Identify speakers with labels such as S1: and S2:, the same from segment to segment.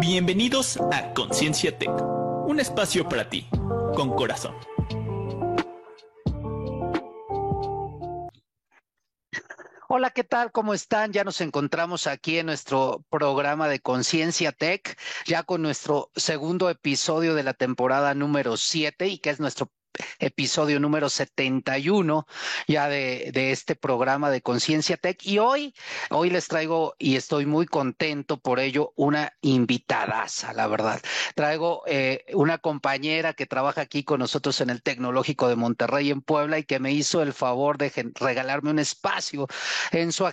S1: Bienvenidos a Conciencia Tech, un espacio para ti, con corazón.
S2: Hola, ¿qué tal? ¿Cómo están? Ya nos encontramos aquí en nuestro programa de Conciencia Tech, ya con nuestro segundo episodio de la temporada número 7 y que es nuestro episodio número 71 ya de, este programa de Conciencia Tech. Y hoy, hoy les traigo, y estoy muy contento por ello, una invitadaza, la verdad. Traigo eh, una compañera que trabaja aquí con nosotros en el Tecnológico de Monterrey en Puebla y que me hizo el favor de regalarme un espacio en su,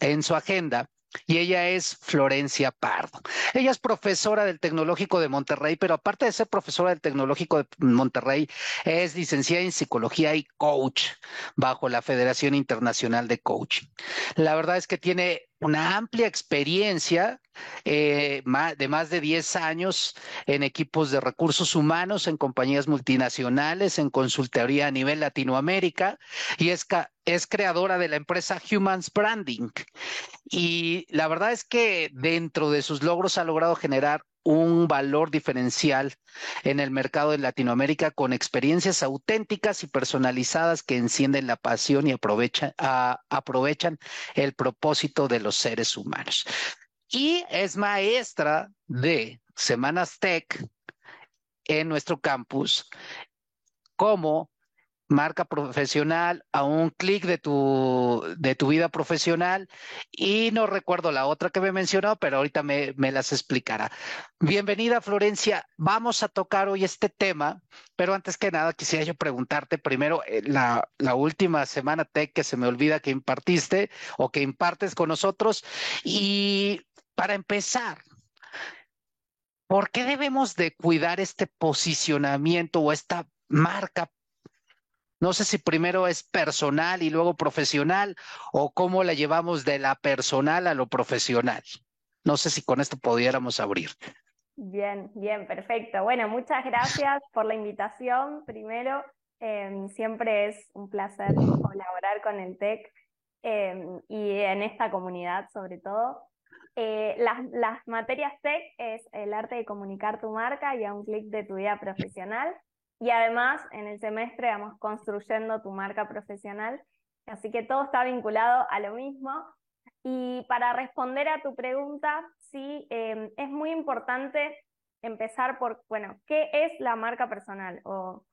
S2: en su agenda y ella es Florencia Pardo. Ella es profesora del Tecnológico de Monterrey, pero aparte de ser profesora del Tecnológico de Monterrey, es licenciada en psicología y coach bajo la Federación Internacional de Coaching. La verdad es que tiene una amplia experiencia eh, de más de 10 años en equipos de recursos humanos, en compañías multinacionales, en consultoría a nivel Latinoamérica y es, es creadora de la empresa Humans Branding. Y la verdad es que dentro de sus logros ha logrado generar un valor diferencial en el mercado de Latinoamérica con experiencias auténticas y personalizadas que encienden la pasión y aprovechan, el propósito de los seres humanos. Y es maestra de Semanas Tech en nuestro campus como marca profesional, a un clic de tu, de tu vida profesional. Y no recuerdo la otra que me mencionó, pero ahorita me, me, las explicará. Bienvenida Florencia, vamos a tocar hoy este tema, pero antes que nada quisiera yo preguntarte primero eh, la, la última semana tech que se me olvida que impartiste o que impartes con nosotros. Y para empezar, ¿por qué debemos de cuidar este posicionamiento o esta marca no sé si primero es personal y luego profesional o cómo la llevamos de la personal a lo profesional. No sé si con esto pudiéramos abrir.
S3: Bien, bien, perfecto. Bueno, muchas gracias por la invitación. Primero, em, siempre es un placer colaborar con el TEC em, y en esta comunidad sobre todo. Eh, las, las materias TEC es el arte de comunicar tu marca y a un clic de tu vida profesional. Y además, en el semestre vamos construyendo tu marca profesional, así que todo está vinculado a lo mismo. Y para responder a tu pregunta, sí, em, es muy importante empezar por, bueno, ¿qué es la marca personal? O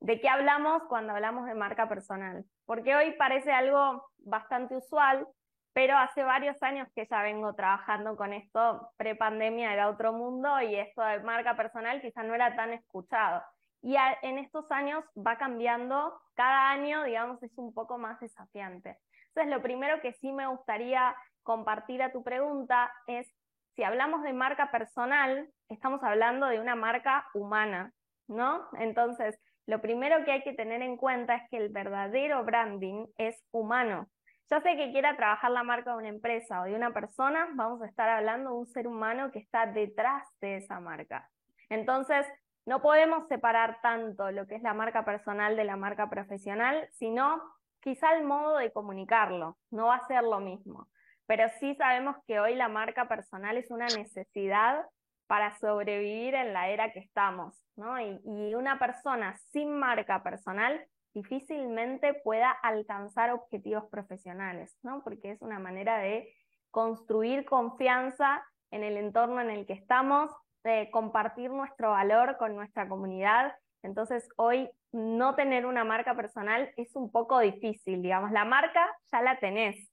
S3: de qué hablamos cuando hablamos de marca personal. Porque hoy parece algo bastante usual, pero hace varios años que ya vengo trabajando con esto, pre-pandemia era otro mundo y esto de marca personal quizá no era tan escuchado. Y en estos años va cambiando, cada año, digamos, es un poco más desafiante. Entonces, lo primero que sí me gustaría compartir a tu pregunta es, si hablamos de marca personal, estamos hablando de una marca humana, ¿no? Entonces, lo primero que hay que tener en cuenta es que el verdadero branding es humano. Ya sé que quiera trabajar la marca de una empresa o de una persona, vamos a estar hablando de un ser humano que está detrás de esa marca. Entonces, no podemos separar tanto lo que es la marca personal de la marca profesional, sino quizá el modo de comunicarlo, no va a ser lo mismo. Pero sí sabemos que hoy la marca personal es una necesidad para sobrevivir en la era que estamos, ¿no? Y, y una persona sin marca personal difícilmente pueda alcanzar objetivos profesionales, ¿no? Porque es una manera de construir confianza en el entorno en el que estamos, de compartir nuestro valor con nuestra comunidad. Entonces hoy no tener una marca personal es un poco difícil, digamos, la marca ya la tenés.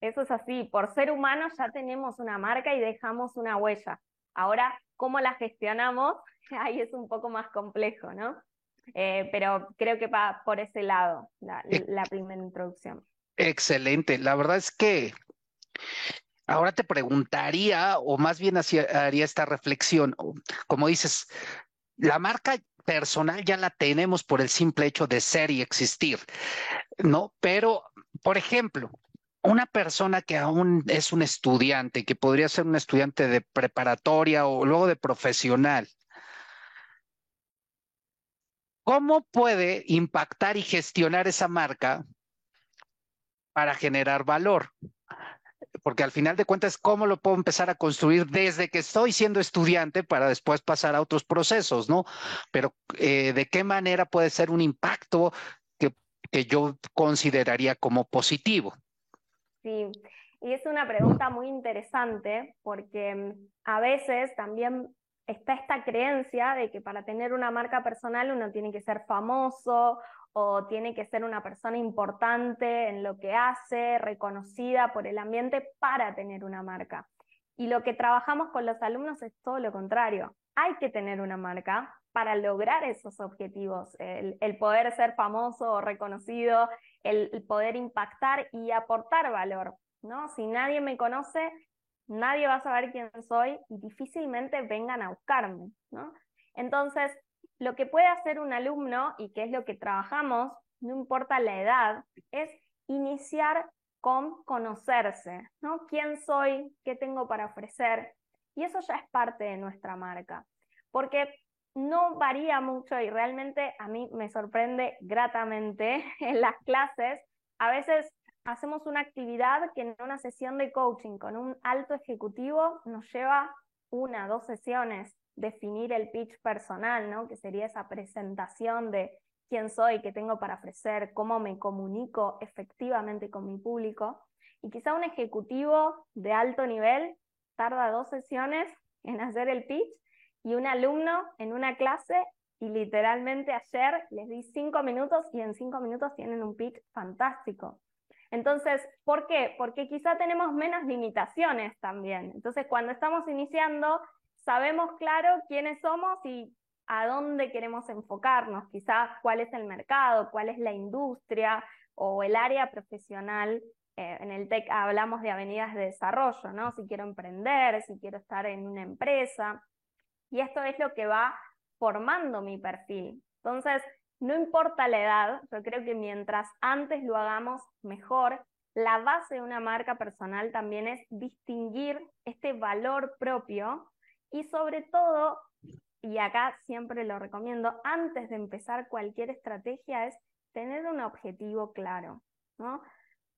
S3: Eso es así, por ser humanos ya tenemos una marca y dejamos una huella. Ahora, ¿cómo la gestionamos? Ahí es un poco más complejo, ¿no? Eh, pero creo que va por ese lado la, la primera introducción.
S2: Excelente. La verdad es que Ahora te preguntaría, o más bien haría esta reflexión, como dices, la marca personal ya la tenemos por el simple hecho de ser y existir, ¿no? Pero, por ejemplo, una persona que aún es un estudiante, que podría ser un estudiante de preparatoria o luego de profesional, ¿cómo puede impactar y gestionar esa marca para generar valor? Porque al final de cuentas, ¿cómo lo puedo empezar a construir desde que estoy siendo estudiante para después pasar a otros procesos, ¿no? Pero eh, ¿de qué manera puede ser un impacto que, que yo consideraría como positivo?
S3: Sí, y es una pregunta muy interesante porque mm, a veces también está esta creencia de que para tener una marca personal uno tiene que ser famoso o tiene que ser una persona importante en lo que hace, reconocida por el ambiente para tener una marca. Y lo que trabajamos con los alumnos es todo lo contrario. Hay que tener una marca para lograr esos objetivos, el, poder ser famoso o reconocido, el, el, poder impactar y aportar valor. ¿no? Si nadie me conoce, nadie va a saber quién soy y difícilmente vengan a buscarme, ¿no? Entonces, lo que puede hacer un alumno, y que es lo que trabajamos, no importa la edad, es iniciar con conocerse, ¿no? ¿Quién soy? ¿Qué tengo para ofrecer? Y eso ya es parte de nuestra marca, porque no varía mucho y realmente a mí me sorprende gratamente en las clases. A veces hacemos una actividad que en una sesión de coaching con un alto ejecutivo nos lleva una, dos sesiones definir el pitch personal, ¿no? Que sería esa presentación de quién soy, qué tengo para ofrecer, cómo me comunico efectivamente con mi público. Y quizá un ejecutivo de alto nivel tarda dos sesiones en hacer el pitch y un alumno en una clase y literalmente ayer les di cinco minutos y en cinco minutos tienen un pitch fantástico. Entonces, ¿por qué? Porque quizá tenemos menos limitaciones también. Entonces, cuando estamos iniciando, sabemos claro quiénes somos y a dónde queremos enfocarnos, quizás cuál es el mercado, cuál es la industria o el área profesional. Eh, en el TEC hablamos de avenidas de desarrollo, ¿no? Si quiero emprender, si quiero estar en una empresa. Y esto es lo que va formando mi perfil. Entonces, no importa la edad, yo creo que mientras antes lo hagamos mejor, la base de una marca personal también es distinguir este valor propio y sobre todo, y acá siempre lo recomiendo, antes de empezar cualquier estrategia es tener un objetivo claro, ¿no?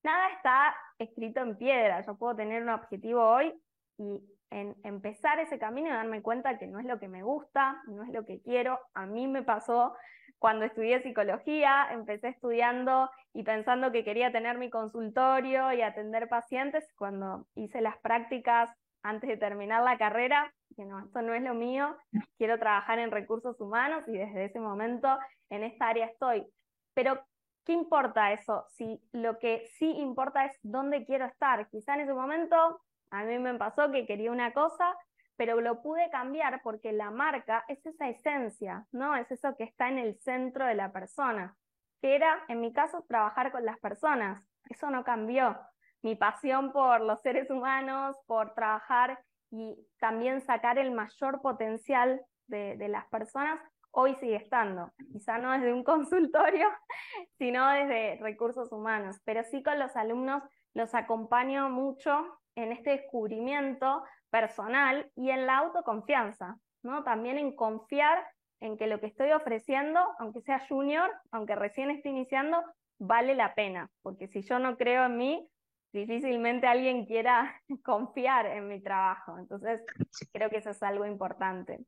S3: Nada está escrito en piedra, yo puedo tener un objetivo hoy y en empezar ese camino y darme cuenta que no es lo que me gusta, no es lo que quiero. A mí me pasó cuando estudié psicología, empecé estudiando y pensando que quería tener mi consultorio y atender pacientes. Cuando hice las prácticas antes de terminar la carrera, que no, esto no es lo mío, quiero trabajar en recursos humanos y desde ese momento en esta área estoy. Pero, ¿qué importa eso? Si lo que sí importa es dónde quiero estar. Quizá en ese momento a mí me pasó que quería una cosa pero lo pude cambiar porque la marca es esa esencia, ¿no? Es eso que está en el centro de la persona, que era, en mi caso, trabajar con las personas. Eso no cambió. Mi pasión por los seres humanos, por trabajar y también sacar el mayor potencial de, las personas, hoy sigue estando. Quizá no desde un consultorio, sino desde recursos humanos, pero sí con los alumnos los acompaño mucho en este descubrimiento personal y en la autoconfianza, ¿no? También en confiar en que lo que estoy ofreciendo, aunque sea junior, aunque recién esté iniciando, vale la pena, porque si yo no creo en mí, difícilmente alguien quiera confiar en mi trabajo. Entonces, creo que eso es algo importante.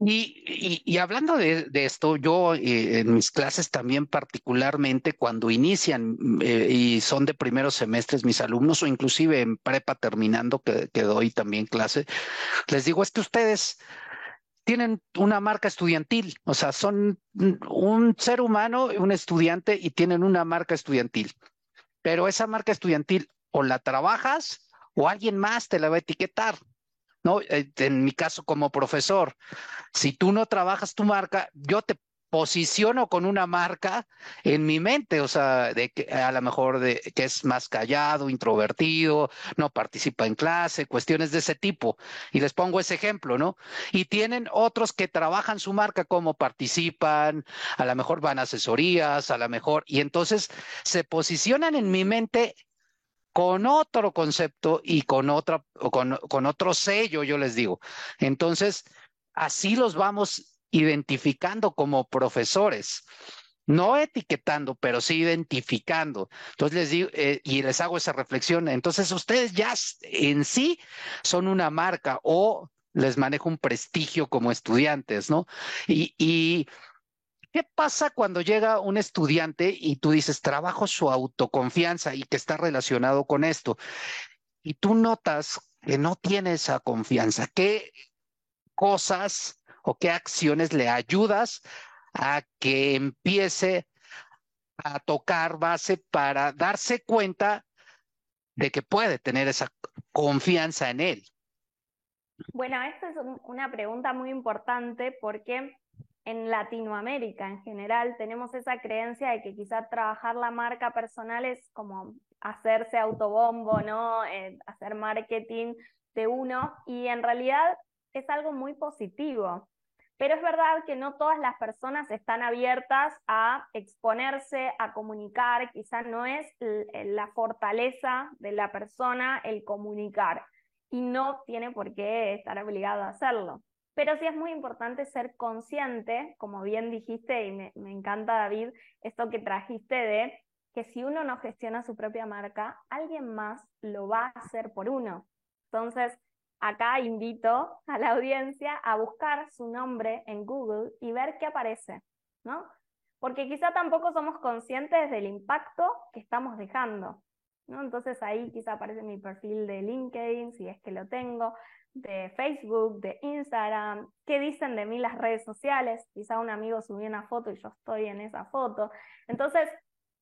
S2: Y, y, hablando de, esto, yo eh, en mis clases también particularmente cuando inician eh, y son de primeros semestres mis alumnos o inclusive en prepa terminando que, que doy también clase, les digo, es que ustedes tienen una marca estudiantil, o sea, son un ser humano, un estudiante y tienen una marca estudiantil. Pero esa marca estudiantil o la trabajas o alguien más te la va a etiquetar. ¿no? Eh, en mi caso como profesor, si tú no trabajas tu marca, yo te posiciono con una marca en mi mente, o sea, a lo mejor que es más callado, introvertido, no participa en clase, cuestiones de ese tipo. Y les pongo ese ejemplo, ¿no? Y tienen otros que trabajan su marca como participan, a lo mejor van a asesorías, a lo mejor, y entonces se posicionan en mi mente con otro concepto y con, otra, con otro sello, yo les digo. Entonces, así los vamos identificando como profesores. no etiquetando, pero sí identificando. Entonces les digo, eh, y les hago esa reflexión. Entonces ustedes ya en sí son una marca o les manejo un prestigio como estudiantes, ¿no? Y, y ¿qué pasa cuando llega un estudiante y tú dices, trabajo su autoconfianza y que está relacionado con esto? Y tú notas que no tiene esa confianza. ¿Qué cosas o qué acciones le ayudas a que empiece a tocar base para darse cuenta de que puede tener esa confianza en él?
S3: Bueno, esta es una pregunta muy importante porque en Latinoamérica en general tenemos esa creencia de que quizá trabajar la marca personal es como hacerse autobombo, ¿no? Eh, hacer marketing de uno y en realidad es algo muy positivo. Pero es verdad que no todas las personas están abiertas a exponerse, a comunicar, quizá no es la fortaleza de la persona el comunicar y no tiene por qué estar obligado a hacerlo. Pero sí es muy importante ser consciente, como bien dijiste, y me, me encanta David, esto que trajiste de que si uno no gestiona su propia marca, alguien más lo va a hacer por uno. Entonces, acá invito a la audiencia a buscar su nombre en Google y ver qué aparece, ¿no? Porque quizá tampoco somos conscientes del impacto que estamos dejando, ¿no? Entonces ahí quizá aparece mi perfil de LinkedIn, si es que lo tengo, de Facebook, de Instagram, qué dicen de mí las redes sociales, quizá un amigo subió una foto y yo estoy en esa foto. Entonces,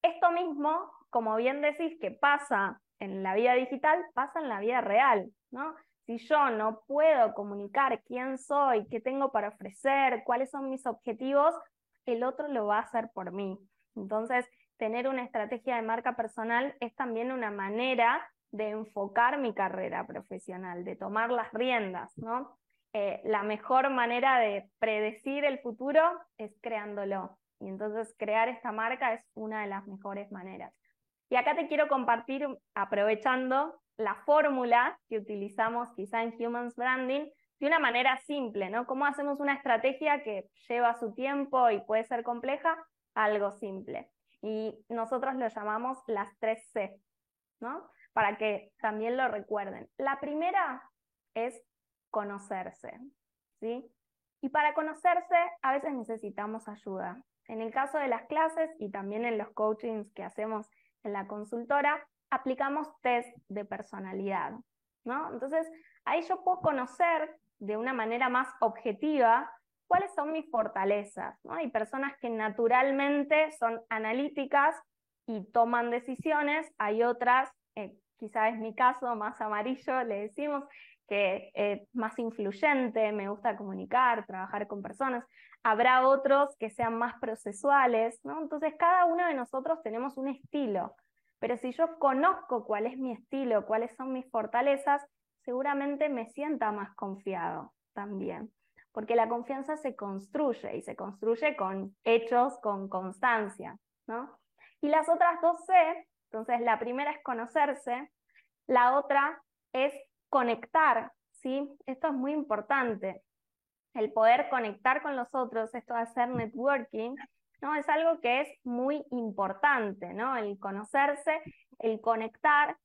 S3: esto mismo, como bien decís, que pasa en la vida digital, pasa en la vida real, ¿no? Si yo no puedo comunicar quién soy, qué tengo para ofrecer, cuáles son mis objetivos, el otro lo va a hacer por mí. Entonces, tener una estrategia de marca personal es también una manera de enfocar mi carrera profesional, de tomar las riendas, ¿no? Eh, la mejor manera de predecir el futuro es creándolo. Y entonces crear esta marca es una de las mejores maneras. Y acá te quiero compartir, aprovechando la fórmula que utilizamos quizá en Humans Branding de una manera simple, ¿no? ¿Cómo hacemos una estrategia que lleva su tiempo y puede ser compleja? Algo simple. Y nosotros lo llamamos las tres C, ¿no? Para que también lo recuerden. La primera es conocerse, ¿sí? Y para conocerse a veces necesitamos ayuda. En el caso de las clases y también en los coachings que hacemos en la consultora, aplicamos test de personalidad, ¿no? Entonces, ahí yo puedo conocer de una manera más objetiva cuáles son mis fortalezas, ¿no? Hay personas que naturalmente son analíticas y toman decisiones, hay otras, eh, quizá es mi caso, más amarillo, le decimos, que es más influyente, me gusta comunicar, trabajar con personas. Habrá otros que sean más procesuales, ¿no? Entonces cada uno de nosotros tenemos un estilo. Pero si yo conozco cuál es mi estilo, cuáles son mis fortalezas, seguramente me sienta más confiado también. Porque la confianza se construye y se construye con hechos, con constancia, ¿no? Y las otras dos C, entonces la primera es conocerse, la otra es conectar, ¿sí? Esto es muy importante. El poder conectar con los otros, esto de hacer networking, ¿no? Es algo que es muy importante, ¿no? El conocerse, el conectar,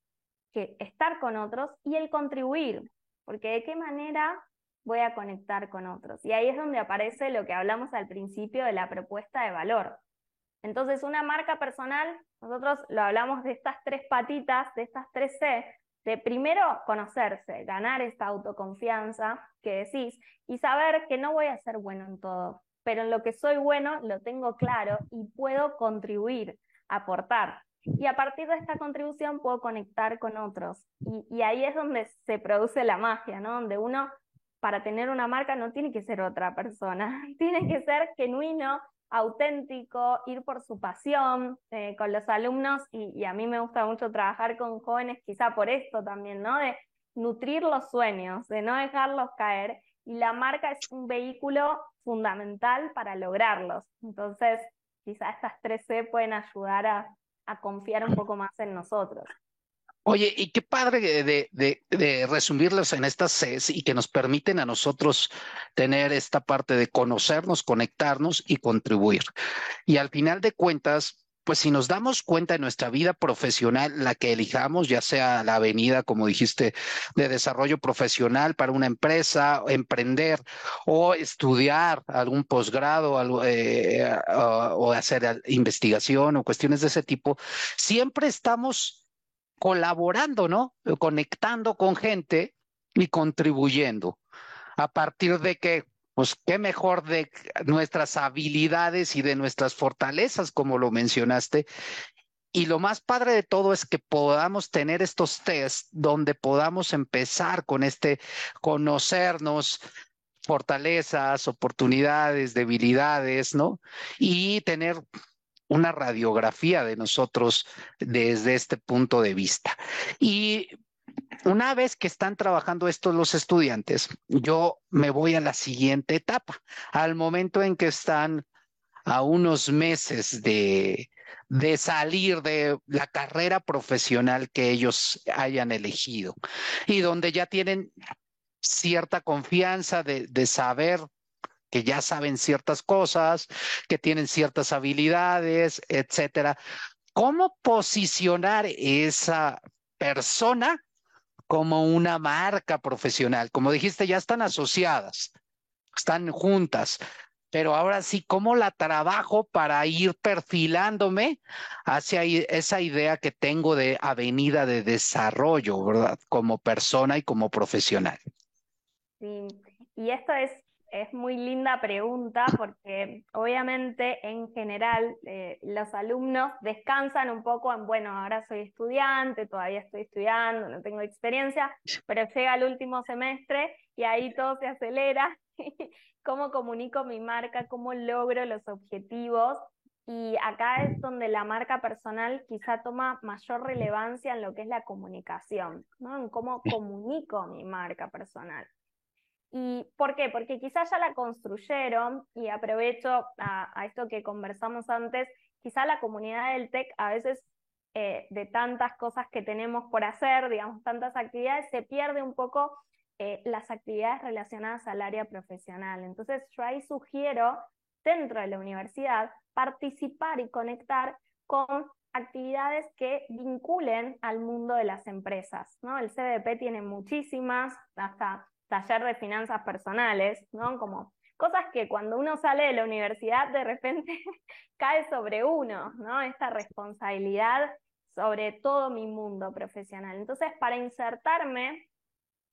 S3: que estar con otros y el contribuir, porque de qué manera voy a conectar con otros. Y ahí es donde aparece lo que hablamos al principio de la propuesta de valor. Entonces, una marca personal, nosotros lo hablamos de estas tres patitas, de estas tres C, de primero conocerse, ganar esta autoconfianza que decís y saber que no voy a ser bueno en todo, pero en lo que soy bueno lo tengo claro y puedo contribuir, aportar. Y a partir de esta contribución puedo conectar con otros. Y, ahí es donde se produce la magia, ¿no? Donde uno, para tener una marca, no tiene que ser otra persona, tiene que ser genuino, auténtico, ir por su pasión eh, con los alumnos y, y, a mí me gusta mucho trabajar con jóvenes quizá por esto también, ¿no? De nutrir los sueños, de no dejarlos caer y la marca es un vehículo fundamental para lograrlos. Entonces, quizás estas tres C pueden ayudar a, confiar un poco más en nosotros.
S2: Oye, y qué padre de, de, de, resumirlos en estas CES y que nos permiten a nosotros tener esta parte de conocernos, conectarnos y contribuir. Y al final de cuentas, pues si nos damos cuenta de nuestra vida profesional, la que elijamos, ya sea la avenida, como dijiste, de desarrollo profesional para una empresa, emprender o estudiar algún posgrado eh, o hacer investigación o cuestiones de ese tipo, siempre estamos colaborando, ¿no? Conectando con gente y contribuyendo. A partir de que pues qué mejor de nuestras habilidades y de nuestras fortalezas, como lo mencionaste. Y lo más padre de todo es que podamos tener estos test donde podamos empezar con este conocernos, fortalezas, oportunidades, debilidades, ¿no? Y tener una radiografía de nosotros desde este punto de vista. Y una vez que están trabajando estos los estudiantes, yo me voy a la siguiente etapa, al momento en que están a unos meses de, de salir de la carrera profesional que ellos hayan elegido y donde ya tienen cierta confianza de, de saber que ya saben ciertas cosas, que tienen ciertas habilidades, etcétera. ¿Cómo posicionar esa persona como una marca profesional. Como dijiste, ya están asociadas, están juntas, pero ahora sí, ¿cómo la trabajo para ir perfilándome hacia esa idea que tengo de avenida de desarrollo, ¿verdad? Como persona y como profesional.
S3: Sí, y esto es es muy linda pregunta porque obviamente en general eh, los alumnos descansan un poco en, bueno, ahora soy estudiante, todavía estoy estudiando, no tengo experiencia, pero llega el último semestre y ahí todo se acelera. ¿Cómo comunico mi marca? ¿Cómo logro los objetivos? Y acá es donde la marca personal quizá toma mayor relevancia en lo que es la comunicación, ¿no? En cómo comunico mi marca personal. ¿Y por qué? Porque quizás ya la construyeron y aprovecho a, esto que conversamos antes, quizá la comunidad del TEC a veces eh, de tantas cosas que tenemos por hacer, digamos, tantas actividades, se pierde un poco eh, las actividades relacionadas al área profesional. Entonces yo ahí sugiero dentro de la universidad participar y conectar con actividades que vinculen al mundo de las empresas. ¿no? El CDP tiene muchísimas, hasta taller de finanzas personales, ¿no? Como cosas que cuando uno sale de la universidad de repente cae sobre uno, ¿no? Esta responsabilidad sobre todo mi mundo profesional. Entonces, para insertarme,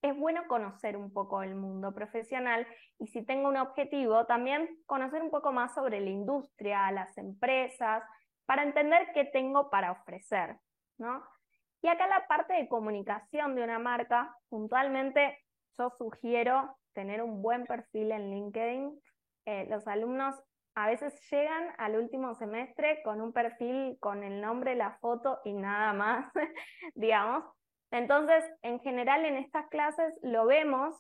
S3: es bueno conocer un poco el mundo profesional y si tengo un objetivo, también conocer un poco más sobre la industria, las empresas, para entender qué tengo para ofrecer, ¿no? Y acá la parte de comunicación de una marca, puntualmente yo sugiero tener un buen perfil en LinkedIn. Eh, los alumnos a veces llegan al último semestre con un perfil con el nombre, la foto y nada más, digamos. Entonces, en general en estas clases lo vemos,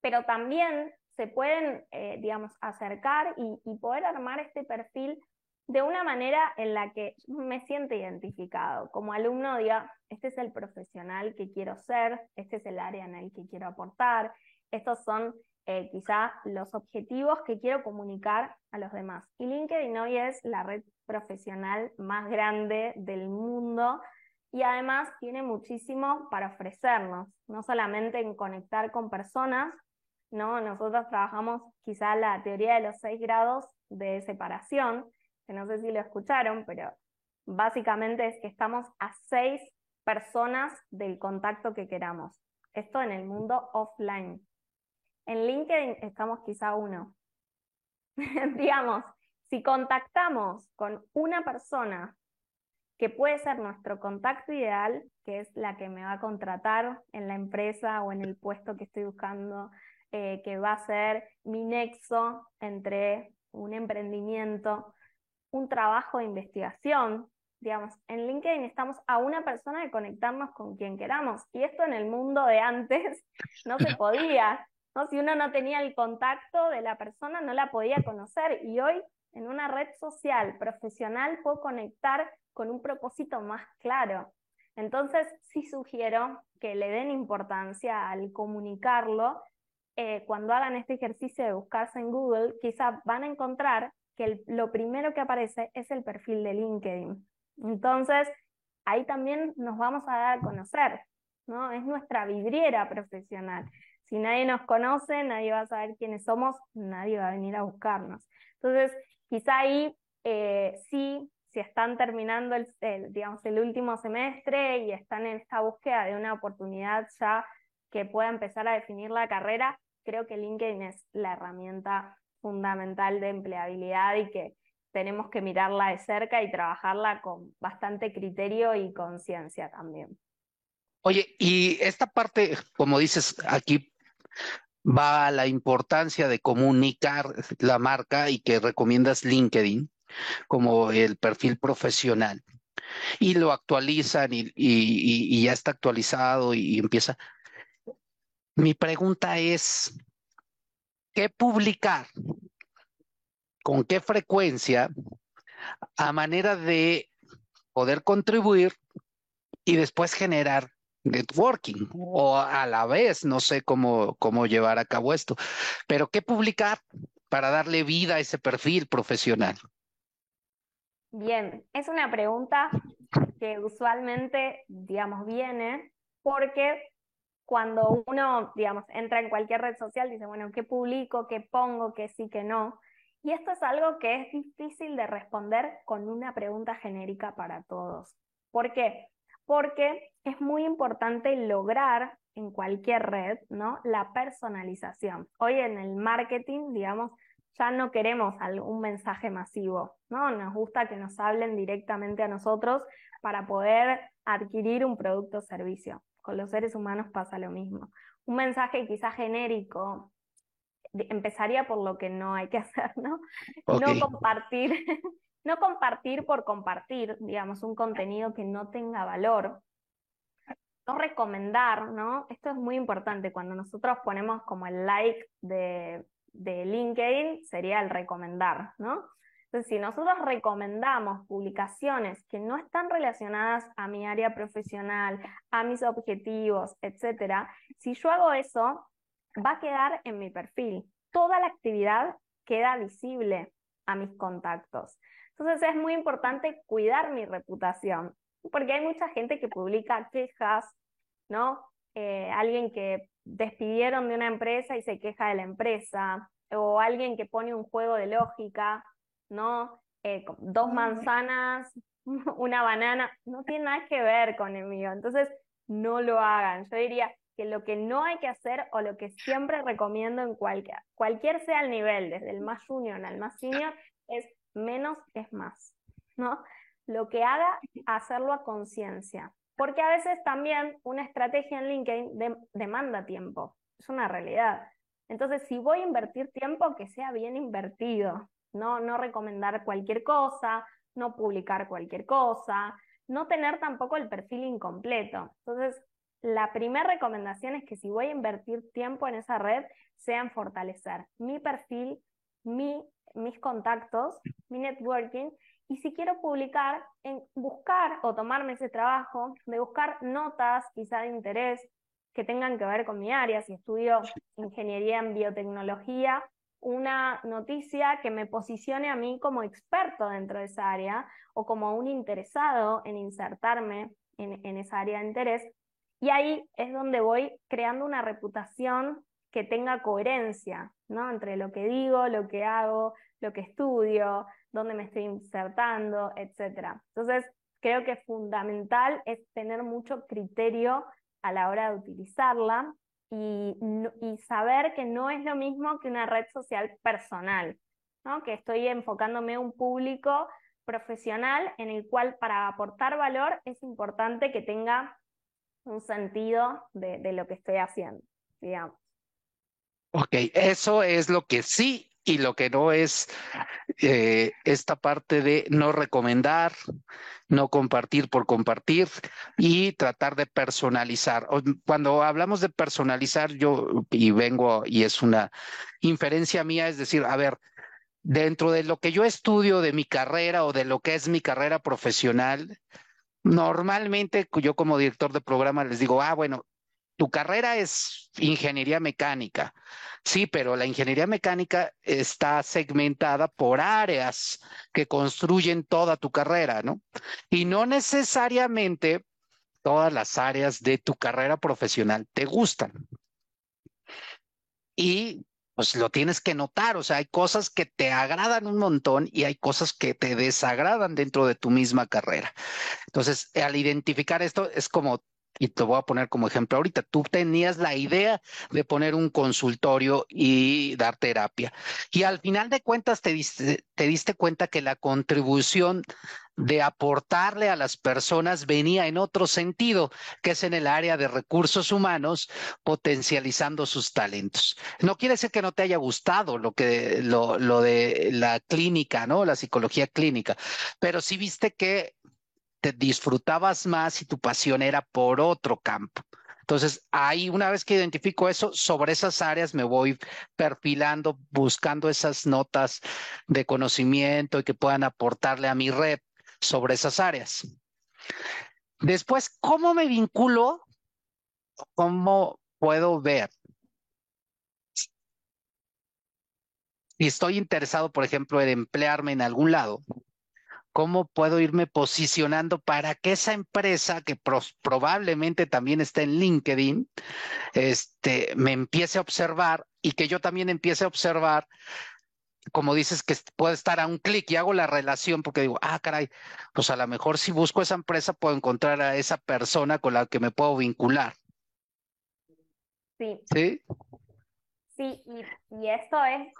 S3: pero también se pueden, eh, digamos, acercar y, y poder armar este perfil de una manera en la que me siente identificado. Como alumno diga, este es el profesional que quiero ser, este es el área en el que quiero aportar, estos son eh, quizá los objetivos que quiero comunicar a los demás. Y LinkedIn hoy es la red profesional más grande del mundo y además tiene muchísimo para ofrecernos, no solamente en conectar con personas, ¿no? Nosotros trabajamos quizá la teoría de los seis grados de separación, no sé si lo escucharon, pero básicamente es que estamos a seis personas del contacto que queramos. Esto en el mundo offline. En LinkedIn estamos quizá uno. Digamos, si contactamos con una persona que puede ser nuestro contacto ideal, que es la que me va a contratar en la empresa o en el puesto que estoy buscando, eh, que va a ser mi nexo entre un emprendimiento un trabajo de investigación. Digamos, en LinkedIn estamos a una persona de conectarnos con quien queramos. Y esto en el mundo de antes no se podía. ¿no? Si uno no tenía el contacto de la persona, no la podía conocer. Y hoy, en una red social profesional, puedo conectar con un propósito más claro. Entonces, sí sugiero que le den importancia al comunicarlo. Eh, cuando hagan este ejercicio de buscarse en Google, quizá van a encontrar que lo primero que aparece es el perfil de LinkedIn. Entonces, ahí también nos vamos a dar a conocer, ¿no? Es nuestra vidriera profesional. Si nadie nos conoce, nadie va a saber quiénes somos, nadie va a venir a buscarnos. Entonces, quizá ahí eh, sí, si están terminando el, digamos, el último semestre y están en esta búsqueda de una oportunidad ya que pueda empezar a definir la carrera, creo que LinkedIn es la herramienta fundamental de empleabilidad y que tenemos que mirarla de cerca y trabajarla con bastante criterio y conciencia también.
S2: Oye, y esta parte, como dices, aquí va la importancia de comunicar la marca y que recomiendas LinkedIn como el perfil profesional. Y lo actualizan y, y ya está actualizado y empieza. Mi pregunta es, ¿qué publicar? ¿Con qué frecuencia? A manera de poder contribuir y después generar networking o a la vez, no sé cómo, cómo llevar a cabo esto, pero ¿qué publicar para darle vida a ese perfil profesional?
S3: Bien, es una pregunta que usualmente, digamos, viene porque cuando uno, digamos, entra en cualquier red social, dice, bueno, ¿qué publico? ¿Qué pongo? ¿Qué sí? ¿Qué no? Y esto es algo que es difícil de responder con una pregunta genérica para todos. ¿Por qué? porque es muy importante lograr en cualquier red, ¿no? La personalización. Hoy en el marketing, digamos, ya no queremos un mensaje masivo, ¿no? Nos gusta que nos hablen directamente a nosotros para poder adquirir un producto o servicio. Con los seres humanos pasa lo mismo. Un mensaje quizás genérico, empezaría por lo que no hay que hacer, ¿no? No compartir no compartir por compartir, digamos, un contenido que no tenga valor. No recomendar, ¿no? Esto es muy importante. Cuando nosotros ponemos como el like de, de LinkedIn, sería el recomendar, ¿no? Entonces, si nosotros recomendamos publicaciones que no están relacionadas a mi área profesional, a mis objetivos, etcétera, si yo hago eso, va a quedar en mi perfil. Toda la actividad queda visible a mis contactos. Entonces es muy importante cuidar mi reputación, porque hay mucha gente que publica quejas, ¿no? Eh, alguien que despidieron de una empresa y se queja de la empresa, o alguien que pone un juego de lógica, ¿no? Eh, dos manzanas, una banana, no tiene nada que ver con el mío, entonces no lo hagan. Yo diría que lo que no hay que hacer o lo que siempre recomiendo en cualquier, cualquier sea el nivel, desde el más junior al más senior, es menos es más, ¿no? Lo que haga, hacerlo a conciencia. Porque a veces también una estrategia en LinkedIn demanda tiempo, es una realidad. Entonces, si voy a invertir tiempo, que sea bien invertido, no, no recomendar cualquier cosa, no publicar cualquier cosa, no tener tampoco el perfil incompleto. Entonces, la primera recomendación es que si voy a invertir tiempo en esa red, sea en fortalecer mi perfil, mi mis contactos, mi networking, y si quiero publicar, en buscar o tomarme ese trabajo de buscar notas quizá de interés que tengan que ver con mi área, si estudio ingeniería en biotecnología, una noticia que me posicione a mí como experto dentro de esa área o como un interesado en insertarme en, en esa área de interés. Y ahí es donde voy creando una reputación que tenga coherencia, ¿no? Entre lo que digo, lo que hago, lo que estudio, dónde me estoy insertando, etc. Entonces, creo que fundamental es tener mucho criterio a la hora de utilizarla y, saber que no es lo mismo que una red social personal, ¿no? Que estoy enfocándome a un público profesional en el cual para aportar valor es importante que tenga un sentido de, de lo que estoy haciendo, digamos.
S2: Ok, eso es lo que sí y lo que no es eh, esta parte de no recomendar, no compartir por compartir y tratar de personalizar. Cuando hablamos de personalizar, yo y vengo y es una inferencia mía, es decir, a ver, dentro de lo que yo estudio de mi carrera o de lo que es mi carrera profesional, Normalmente yo como director de programa les digo, ah, bueno, tu carrera es ingeniería mecánica. Sí, pero la ingeniería mecánica está segmentada por áreas que construyen toda tu carrera, ¿no? Y no necesariamente todas las áreas de tu carrera profesional te gustan. Y pues lo tienes que notar, o sea, hay cosas que te agradan un montón y hay cosas que te desagradan dentro de tu misma carrera. Entonces, al identificar esto, es como y te voy a poner como ejemplo ahorita, tú tenías la idea de poner un consultorio y dar terapia. Y al final de cuentas te diste, te diste cuenta que la contribución de aportarle a las personas venía en otro sentido, que es en el área de recursos humanos, potencializando sus talentos. No quiere decir que no te haya gustado lo que lo, lo de la clínica, ¿no? La psicología clínica, pero sí viste que te disfrutabas más y tu pasión era por otro campo. Entonces, ahí una vez que identifico eso, sobre esas áreas me voy perfilando, buscando esas notas de conocimiento y que puedan aportarle a mi red sobre esas áreas. Después, ¿cómo me vinculo? ¿Cómo puedo ver? Si estoy interesado, por ejemplo, en emplearme en algún lado, cómo puedo irme posicionando para que esa empresa que probablemente también está en LinkedIn, este, me empiece a observar y que yo también empiece a observar, como dices, que puede estar a un clic y hago la relación porque digo, ah, caray, pues a lo mejor si busco esa empresa puedo encontrar a esa persona con la que me puedo vincular.
S3: Sí.
S2: ¿Sí?
S3: Sí, y, esto es,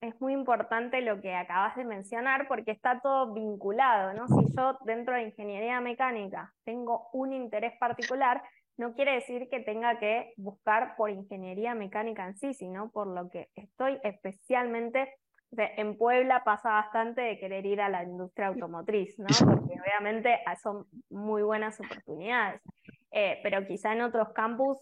S3: es, muy importante lo que acabas de mencionar porque está todo vinculado, ¿no? Si yo dentro de ingeniería mecánica tengo un interés particular, no quiere decir que tenga que buscar por ingeniería mecánica en sí, sino por lo que estoy especialmente, en Puebla pasa bastante de querer ir a la industria automotriz, ¿no? Porque obviamente ah, son muy buenas oportunidades, eh, pero quizá en otros campus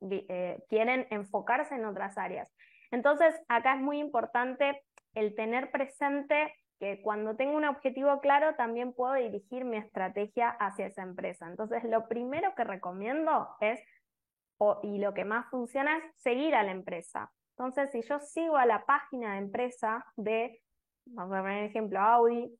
S3: eh, quieren enfocarse en otras áreas. Entonces, acá es muy importante el tener presente que cuando tengo un objetivo claro, también puedo dirigir mi estrategia hacia esa empresa. Entonces, lo primero que recomiendo es, y lo que más funciona es seguir a la empresa. Entonces, si yo sigo a la página de empresa de, vamos a poner ejemplo, Audi,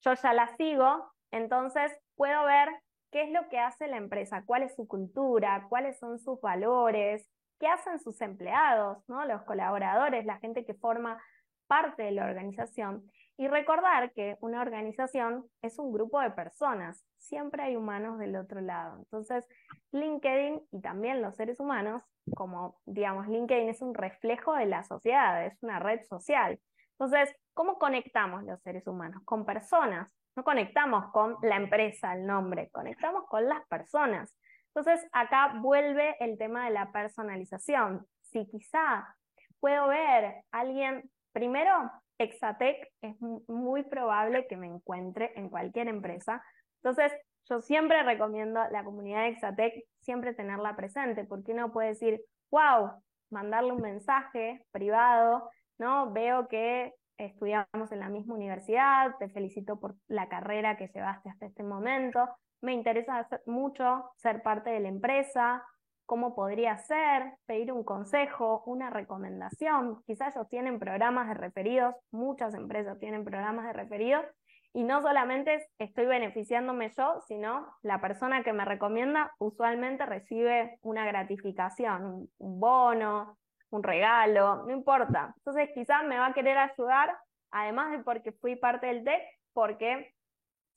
S3: yo ya la sigo, entonces puedo ver qué es lo que hace la empresa, cuál es su cultura, cuáles son sus valores, qué hacen sus empleados, ¿no? los colaboradores, la gente que forma parte de la organización. Y recordar que una organización es un grupo de personas, siempre hay humanos del otro lado. Entonces, LinkedIn y también los seres humanos, como digamos, LinkedIn es un reflejo de la sociedad, es una red social. Entonces, ¿cómo conectamos los seres humanos? Con personas, no conectamos con la empresa, el nombre, conectamos con las personas. Entonces, acá vuelve el tema de la personalización. Si quizá puedo ver a alguien, primero, Exatec es muy probable que me encuentre en cualquier empresa. Entonces, yo siempre recomiendo la comunidad de Exatec siempre tenerla presente, porque uno puede decir, wow, mandarle un mensaje privado, ¿no? Veo que estudiamos en la misma universidad, te felicito por la carrera que llevaste hasta este momento, me interesa mucho ser parte de la empresa, cómo podría ser, pedir un consejo, una recomendación. Quizás ellos tienen programas de referidos, muchas empresas tienen programas de referidos, y no solamente estoy beneficiándome yo, sino la persona que me recomienda usualmente recibe una gratificación, un bono, un regalo, no importa. Entonces quizás me va a querer ayudar, además de porque fui parte del TEC, porque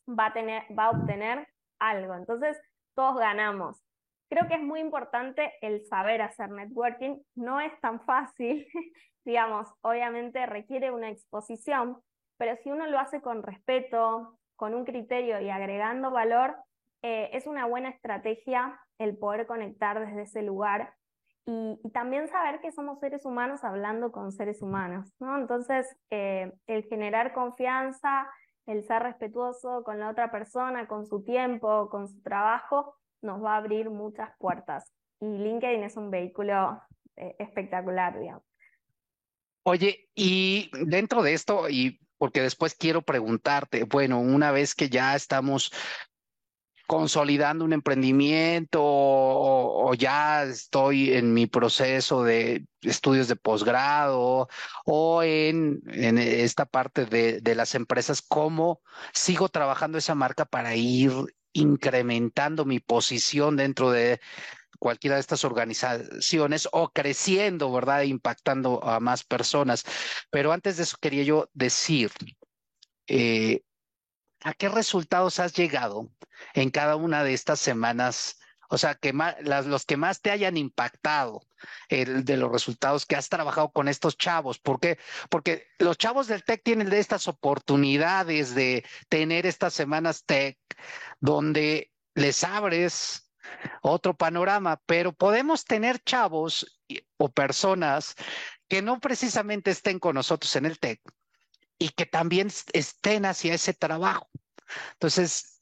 S3: va a, tener, va a obtener algo. Entonces todos ganamos. Creo que es muy importante el saber hacer networking. No es tan fácil, digamos, obviamente requiere una exposición, pero si uno lo hace con respeto, con un criterio y agregando valor, eh, es una buena estrategia el poder conectar desde ese lugar y, también saber que somos seres humanos hablando con seres humanos, ¿no? Entonces, eh, el generar confianza, el ser respetuoso con la otra persona, con su tiempo, con su trabajo, nos va a abrir muchas puertas. Y LinkedIn es un vehículo eh, espectacular, digamos.
S2: Oye, y dentro de esto, y porque después quiero preguntarte, bueno, una vez que ya estamos consolidando un emprendimiento o, ya estoy en mi proceso de estudios de posgrado o en, esta parte de, de, las empresas, cómo sigo trabajando esa marca para ir incrementando mi posición dentro de cualquiera de estas organizaciones o creciendo, ¿verdad? E impactando a más personas. Pero antes de eso quería yo decir, eh, ¿a qué resultados has llegado en cada una de estas semanas? O sea, las, los que más te hayan impactado de los resultados que has trabajado con estos chavos. ¿Por qué? Porque los chavos del TEC tienen de estas oportunidades de tener estas semanas TEC donde les abres otro panorama, pero podemos tener chavos o personas que no precisamente estén con nosotros en el TEC y que también estén hacia ese trabajo. Entonces,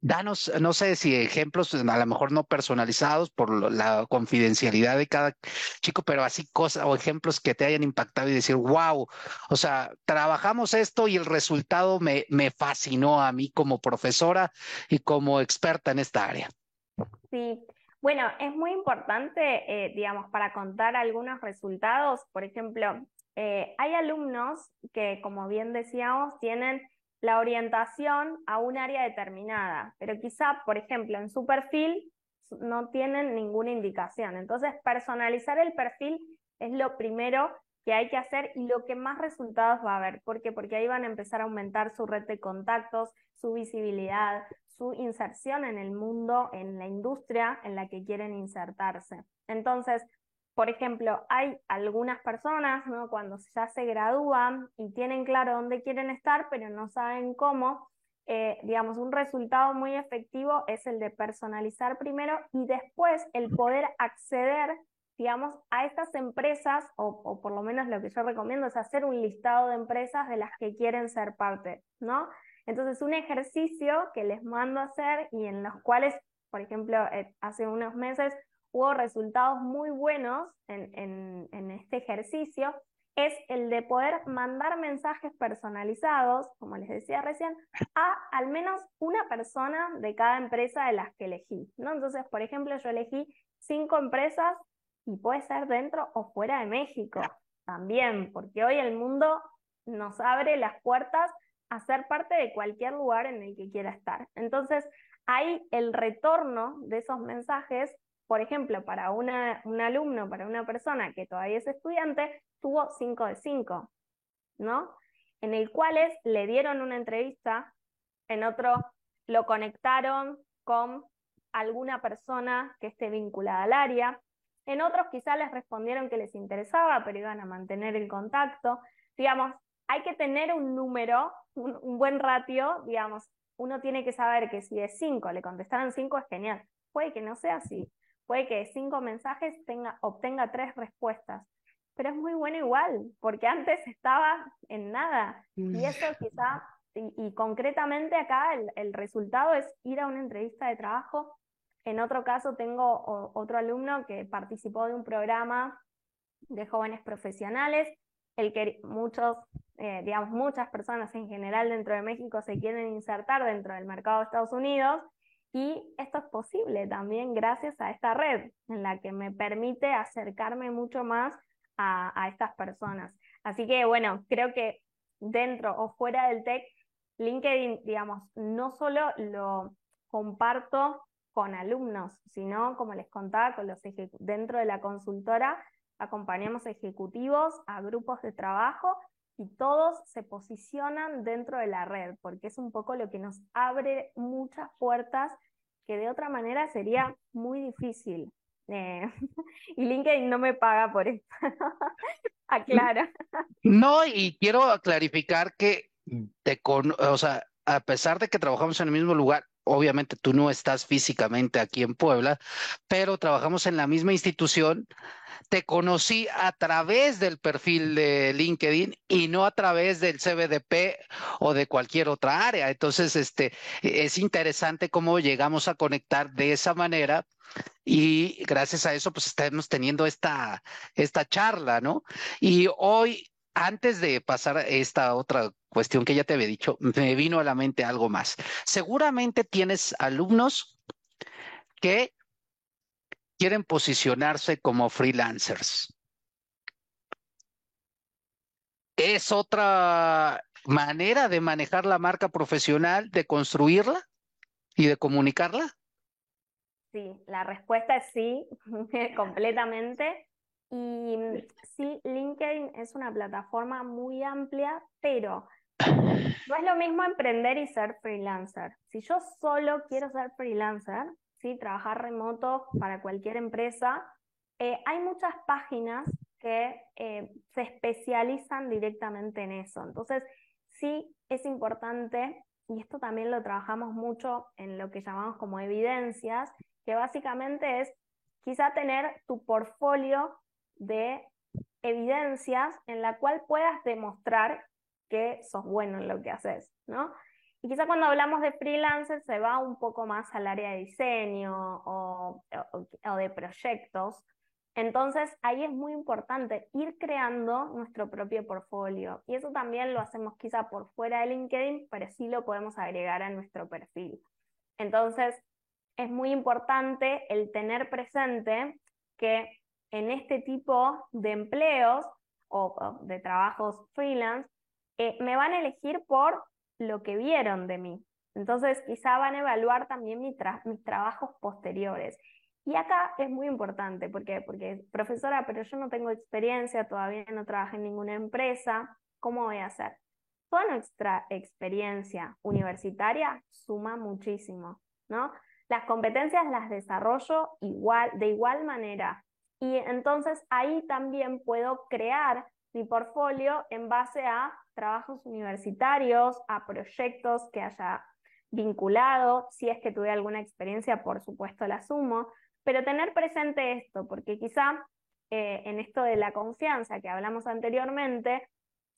S2: danos, no sé si ejemplos, a lo mejor no personalizados por la confidencialidad de cada chico, pero así cosas o ejemplos que te hayan impactado y decir, wow, o sea, trabajamos esto y el resultado me, me fascinó a mí como profesora y como experta en esta área.
S3: Sí, bueno, es muy importante, eh, digamos, para contar algunos resultados. Por ejemplo, eh, hay alumnos que, como bien decíamos, tienen la orientación a un área determinada, pero quizá, por ejemplo, en su perfil no tienen ninguna indicación. Entonces, personalizar el perfil es lo primero que hay que hacer y lo que más resultados va a haber. ¿Por qué? Porque ahí van a empezar a aumentar su red de contactos, su visibilidad, su inserción en el mundo, en la industria en la que quieren insertarse. Entonces, por ejemplo, hay algunas personas, ¿no? Cuando ya se gradúan y tienen claro dónde quieren estar, pero no saben cómo, eh, digamos, un resultado muy efectivo es el de personalizar primero y después el poder acceder, digamos, a estas empresas, o, o, por lo menos lo que yo recomiendo es hacer un listado de empresas de las que quieren ser parte, ¿no? Entonces, un ejercicio que les mando a hacer y en los cuales, por ejemplo, eh, hace unos meses hubo resultados muy buenos en, en, este ejercicio es el de poder mandar mensajes personalizados, como les decía recién, a al menos una persona de cada empresa de las que elegí. ¿no? Entonces, por ejemplo, yo elegí cinco empresas y puede ser dentro o fuera de México también, porque hoy el mundo nos abre las puertas a ser parte de cualquier lugar en el que quiera estar. Entonces, hay el retorno de esos mensajes por ejemplo, para un alumno, para una persona que todavía es estudiante, tuvo 5 de 5, ¿no? En el cual le dieron una entrevista, en otro lo conectaron con alguna persona que esté vinculada al área, en otros quizás les respondieron que les interesaba, pero iban a mantener el contacto. Digamos, hay que tener un número, un, un buen ratio, digamos, uno tiene que saber que si de 5 le contestaron 5 es genial. Puede que no sea así. Puede que de cinco mensajes tenga, obtenga tres respuestas, pero es muy bueno igual, porque antes estaba en nada. Y mm. eso quizá, y, concretamente acá el, resultado es ir a una entrevista de trabajo. En otro caso tengo otro alumno que participó de un programa de jóvenes profesionales, el que muchos, eh, digamos, muchas personas en general dentro de México se quieren insertar dentro del mercado de Estados Unidos y esto es posible también gracias a esta red en la que me permite acercarme mucho más a, estas personas. Así que bueno, creo que dentro o fuera del tech, LinkedIn, digamos, no solo lo comparto con alumnos, sino como les contaba, con los dentro de la consultora acompañamos ejecutivos a grupos de trabajo y todos se posicionan dentro de la red, porque es un poco lo que nos abre muchas puertas que de otra manera sería muy difícil. Eh, y LinkedIn no me paga por esto. Aclara.
S2: No, y quiero clarificar que te con, o sea, a pesar de que trabajamos en el mismo lugar, obviamente tú no estás físicamente aquí en Puebla, pero trabajamos en la misma institución te conocí a través del perfil de LinkedIn y no a través del CBDP o de cualquier otra área. Entonces, este, es interesante cómo llegamos a conectar de esa manera y gracias a eso, pues estamos teniendo esta, esta charla, ¿no? Y hoy antes de pasar a esta otra cuestión que ya te había dicho, me vino a la mente algo más. Seguramente tienes alumnos que quieren posicionarse como freelancers. ¿Es otra manera de manejar la marca profesional, de construirla y de comunicarla?
S3: Sí, la respuesta es sí, completamente. Y mm, sí, LinkedIn es una plataforma muy amplia, pero no es lo mismo emprender y ser freelancer. Si yo solo quiero ser freelancer, ¿sí? trabajar remoto para cualquier empresa, eh, hay muchas páginas que eh, se especializan directamente en eso. Entonces, sí es importante, y esto también lo trabajamos mucho en lo que llamamos como evidencias, que básicamente es quizá tener tu portfolio de evidencias en la cual puedas demostrar que sos bueno en lo que haces, ¿no? Y quizá cuando hablamos de freelancer se va un poco más al área de diseño o, o, de proyectos. Entonces ahí es muy importante ir creando nuestro propio portfolio. Y eso también lo hacemos quizá por fuera de LinkedIn, pero sí lo podemos agregar a nuestro perfil. Entonces es muy importante el tener presente que en este tipo de empleos o, de trabajos freelance, eh, me van a elegir por lo que vieron de mí. Entonces, quizá van a evaluar también mis trabajos posteriores. Y acá es muy importante, ¿por qué? Porque, profesora, pero yo no tengo experiencia, todavía no trabajé en ninguna empresa, ¿cómo voy a hacer? Toda nuestra experiencia universitaria suma muchísimo, ¿no? Las competencias las desarrollo igual, de igual manera. Y entonces ahí también puedo crear mi portfolio en base a trabajos universitarios, a proyectos que haya vinculado, si es que tuve alguna experiencia, por supuesto la sumo, pero tener presente esto, porque quizá eh, en esto de la confianza que hablamos anteriormente,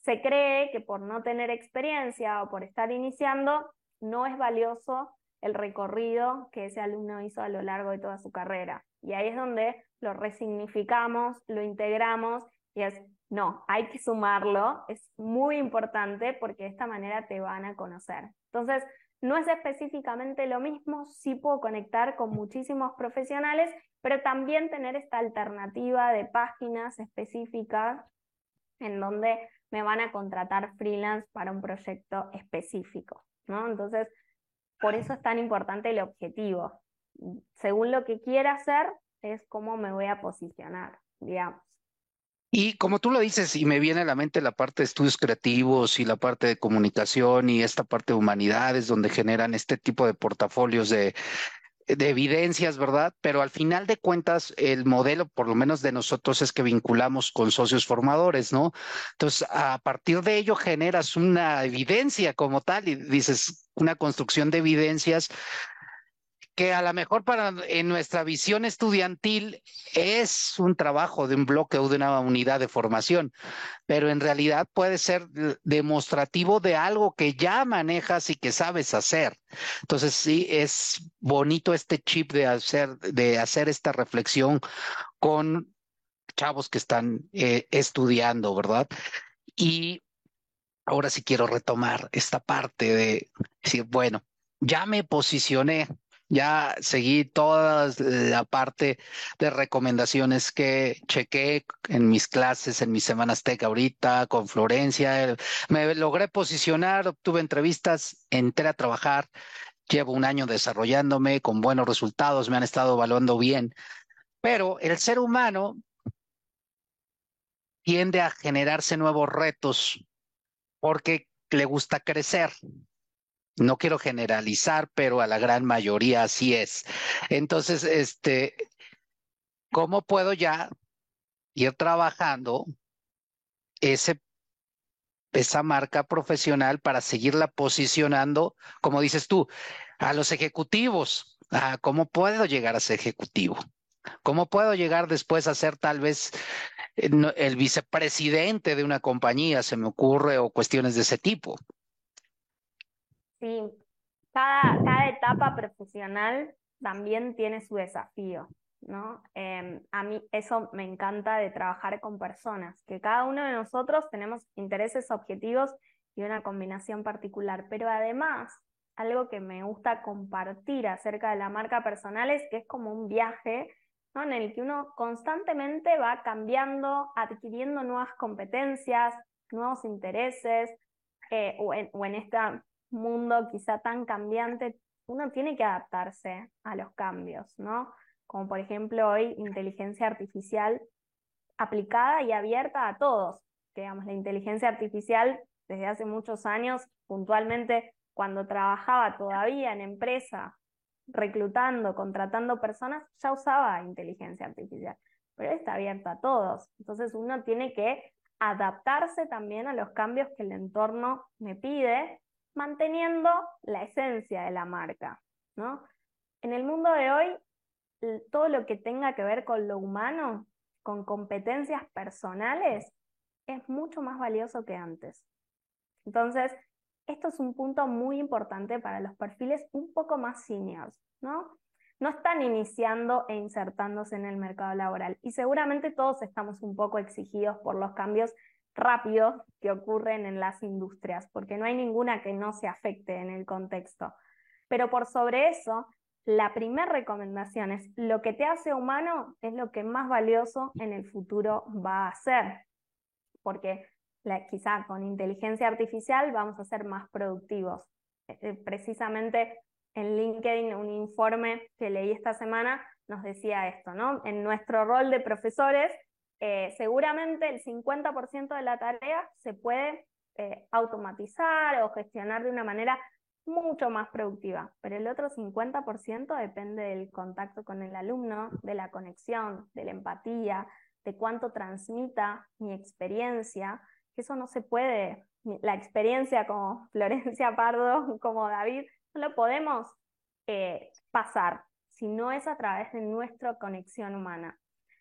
S3: se cree que por no tener experiencia o por estar iniciando, no es valioso el recorrido que ese alumno hizo a lo largo de toda su carrera. Y ahí es donde lo resignificamos, lo integramos y es, no, hay que sumarlo, es muy importante porque de esta manera te van a conocer. Entonces, no es específicamente lo mismo, sí puedo conectar con muchísimos profesionales, pero también tener esta alternativa de páginas específicas en donde me van a contratar freelance para un proyecto específico, ¿no? Entonces, por eso es tan importante el objetivo. Según lo que quiera hacer, es cómo me voy a posicionar, digamos.
S2: Y como tú lo dices, y me viene a la mente la parte de estudios creativos y la parte de comunicación y esta parte de humanidades, donde generan este tipo de portafolios de, de evidencias, ¿verdad? Pero al final de cuentas, el modelo, por lo menos de nosotros, es que vinculamos con socios formadores, ¿no? Entonces, a partir de ello generas una evidencia como tal y dices, una construcción de evidencias que a lo mejor para en nuestra visión estudiantil es un trabajo de un bloque o de una unidad de formación, pero en realidad puede ser demostrativo de algo que ya manejas y que sabes hacer. Entonces sí es bonito este chip de hacer de hacer esta reflexión con chavos que están eh, estudiando, ¿verdad? Y ahora sí quiero retomar esta parte de decir, bueno, ya me posicioné, ya seguí toda la parte de recomendaciones que chequé en mis clases, en mis semanas tech ahorita, con Florencia. Me logré posicionar, obtuve entrevistas, entré a trabajar. Llevo un año desarrollándome con buenos resultados, me han estado evaluando bien. Pero el ser humano tiende a generarse nuevos retos porque le gusta crecer no quiero generalizar, pero a la gran mayoría así es. Entonces, este, ¿cómo puedo ya ir trabajando ese, esa marca profesional para seguirla posicionando, como dices tú, a los ejecutivos? Ah, ¿Cómo puedo llegar a ser ejecutivo? ¿Cómo puedo llegar después a ser tal vez eh, el vicepresidente de una compañía, se me ocurre, o cuestiones de ese tipo?
S3: Sí, cada, cada etapa profesional también tiene su desafío. ¿no? Em, a mí eso me encanta de trabajar con personas, que cada uno de nosotros tenemos intereses, objetivos y una combinación particular, pero además algo que me gusta compartir acerca de la marca personal es que es como un viaje en el que uno constantemente va cambiando, adquiriendo nuevas competencias, nuevos intereses, eh, o, en, o en este mundo quizá tan cambiante, uno tiene que adaptarse a los cambios, ¿no? Como por ejemplo hoy inteligencia artificial aplicada y abierta a todos. Digamos, la inteligencia artificial desde hace muchos años, puntualmente cuando trabajaba todavía en empresa reclutando, contratando personas, ya usaba inteligencia artificial, pero está abierta a todos. Entonces uno tiene que adaptarse también a los cambios que el entorno me pide, manteniendo la esencia de la marca, ¿no? En el mundo de hoy, todo lo que tenga que ver con lo humano, con competencias personales, es mucho más valioso que antes. Entonces, esto es un punto muy importante para los perfiles un poco más seniors, ¿no? No están iniciando e insertándose en el mercado laboral y seguramente todos estamos un poco exigidos por los cambios rápidos que ocurren en las industrias, porque no hay ninguna que no se afecte en el contexto. Pero por sobre eso, la primera recomendación es lo que te hace humano es lo que más valioso en el futuro va a ser, porque quizá con inteligencia artificial vamos a ser más productivos. Eh, eh, precisamente en LinkedIn un informe que leí esta semana nos decía esto, ¿no? En nuestro rol de profesores, eh, seguramente el 50% de la tarea se puede automatizar o gestionar de una manera mucho más productiva, pero el otro 50% depende del contacto con el alumno, de la conexión, de la empatía, de cuánto transmita mi experiencia, eso no se puede, la experiencia como Florencia Pardo, como David, no lo podemos eh, pasar si no es a través de nuestra conexión humana.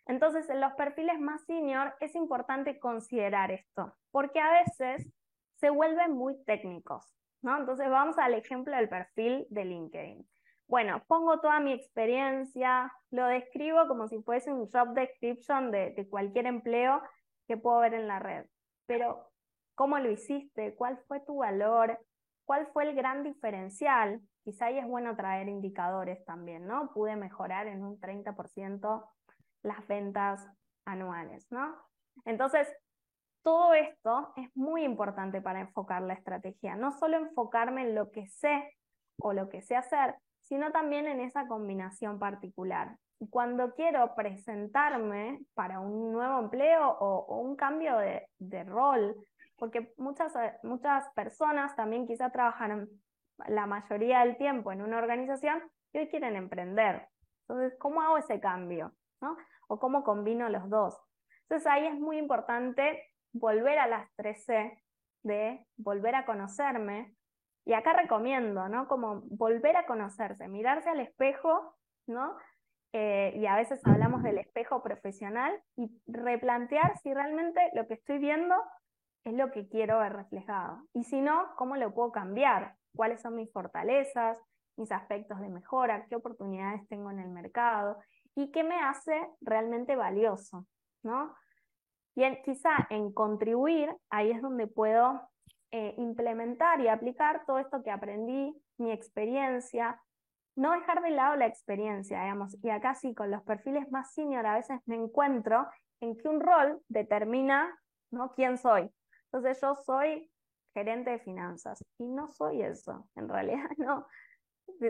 S3: Entonces, en los perfiles más senior es importante considerar esto, porque a veces se vuelven muy técnicos, ¿no? Entonces, vamos al ejemplo del perfil de LinkedIn. Bueno, pongo toda mi experiencia, lo describo como si fuese un job description de cualquier empleo que puedo ver en la red pero ¿cómo lo hiciste? ¿Cuál fue tu valor? ¿Cuál fue el gran diferencial? Quizá ahí es bueno traer indicadores también, ¿no? Pude mejorar en un 30% las ventas anuales, ¿no? Entonces, todo esto es muy importante para enfocar la estrategia, no solo enfocarme en lo que sé o lo que sé hacer, sino también en esa combinación particular cuando quiero presentarme para un nuevo empleo o, un cambio de, rol, porque muchas, muchas personas también quizá trabajan la mayoría del tiempo en una organización y hoy quieren emprender. Entonces, ¿cómo hago ese cambio? ¿no? ¿O cómo combino los dos? Entonces ahí es muy importante volver a las 3C de volver a conocerme. Y acá recomiendo, ¿no? Como volver a conocerse, mirarse al espejo, ¿no? Eh, y a veces hablamos del espejo profesional y replantear si realmente lo que estoy viendo es lo que quiero ver reflejado. Y si no, ¿cómo lo puedo cambiar? ¿Cuáles son mis fortalezas, mis aspectos de mejora? ¿Qué oportunidades tengo en el mercado? ¿Y qué me hace realmente valioso? ¿no? Y quizá en contribuir, ahí es donde puedo eh, implementar y aplicar todo esto que aprendí, mi experiencia, no dejar de lado la experiencia, digamos, y acá sí, con los perfiles más senior a veces me encuentro en que un rol determina ¿no? quién soy. Entonces yo soy gerente de finanzas y no soy eso, en realidad no,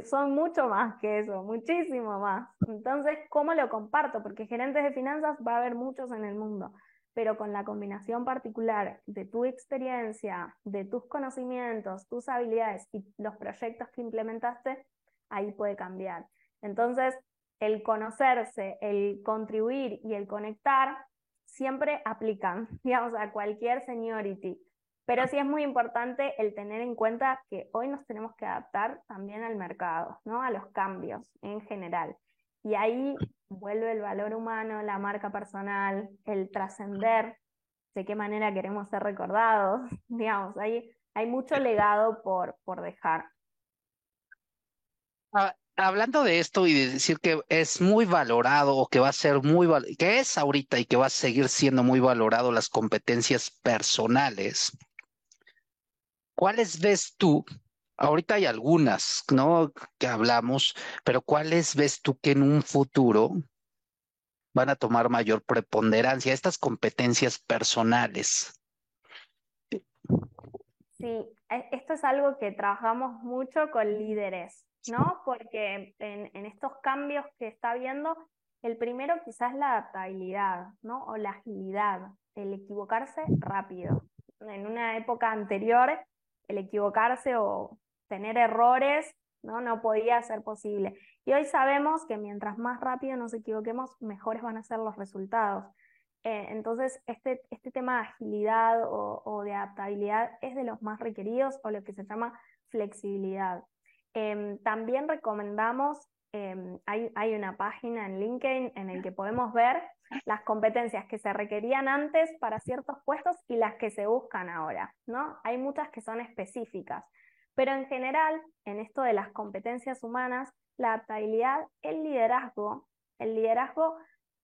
S3: son mucho más que eso, muchísimo más. Entonces, ¿cómo lo comparto? Porque gerentes de finanzas va a haber muchos en el mundo, pero con la combinación particular de tu experiencia, de tus conocimientos, tus habilidades y los proyectos que implementaste, ahí puede cambiar. Entonces, el conocerse, el contribuir y el conectar siempre aplican, digamos, a cualquier seniority. Pero sí es muy importante el tener en cuenta que hoy nos tenemos que adaptar también al mercado, ¿no? A los cambios en general. Y ahí vuelve el valor humano, la marca personal, el trascender, de qué manera queremos ser recordados, digamos, ahí hay mucho legado por, por dejar.
S2: Ah, hablando de esto y de decir que es muy valorado o que va a ser muy, que es ahorita y que va a seguir siendo muy valorado las competencias personales, ¿cuáles ves tú? Ahorita hay algunas, ¿no? Que hablamos, pero ¿cuáles ves tú que en un futuro van a tomar mayor preponderancia estas competencias personales?
S3: Sí, e, esto es algo que trabajamos mucho con líderes, ¿no? Porque en, estos cambios que está viendo, el primero quizás la adaptabilidad, ¿no? O la agilidad, el equivocarse rápido. En una época anterior, el equivocarse o tener errores, ¿no? No podía ser posible. Y hoy sabemos que mientras más rápido nos equivoquemos, mejores van a ser los resultados. Eh, entonces, este, este tema de agilidad o, de adaptabilidad es de los más requeridos o lo que se llama flexibilidad. Em, también recomendamos, em, hay, hay, una página en LinkedIn en el que podemos ver las competencias que se requerían antes para ciertos puestos y las que se buscan ahora, ¿no? Hay muchas que son específicas, pero en general, en esto de las competencias humanas, la adaptabilidad, el liderazgo, el liderazgo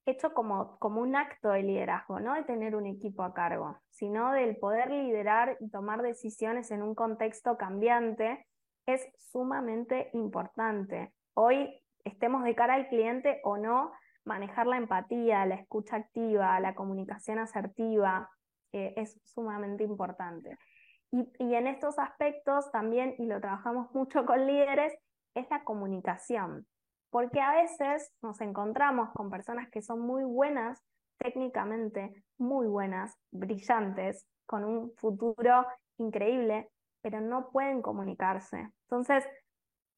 S3: hecho como, como un acto de liderazgo, no de tener un equipo a cargo, sino del poder liderar y tomar decisiones en un contexto cambiante, es sumamente importante. Hoy, estemos de cara al cliente o no, manejar la empatía, la escucha activa, la comunicación asertiva, eh, es sumamente importante. Y, y en estos aspectos también, y lo trabajamos mucho con líderes, es la comunicación porque a veces nos encontramos con personas que son muy buenas técnicamente, muy buenas, brillantes, con un futuro increíble, pero no pueden comunicarse. Entonces,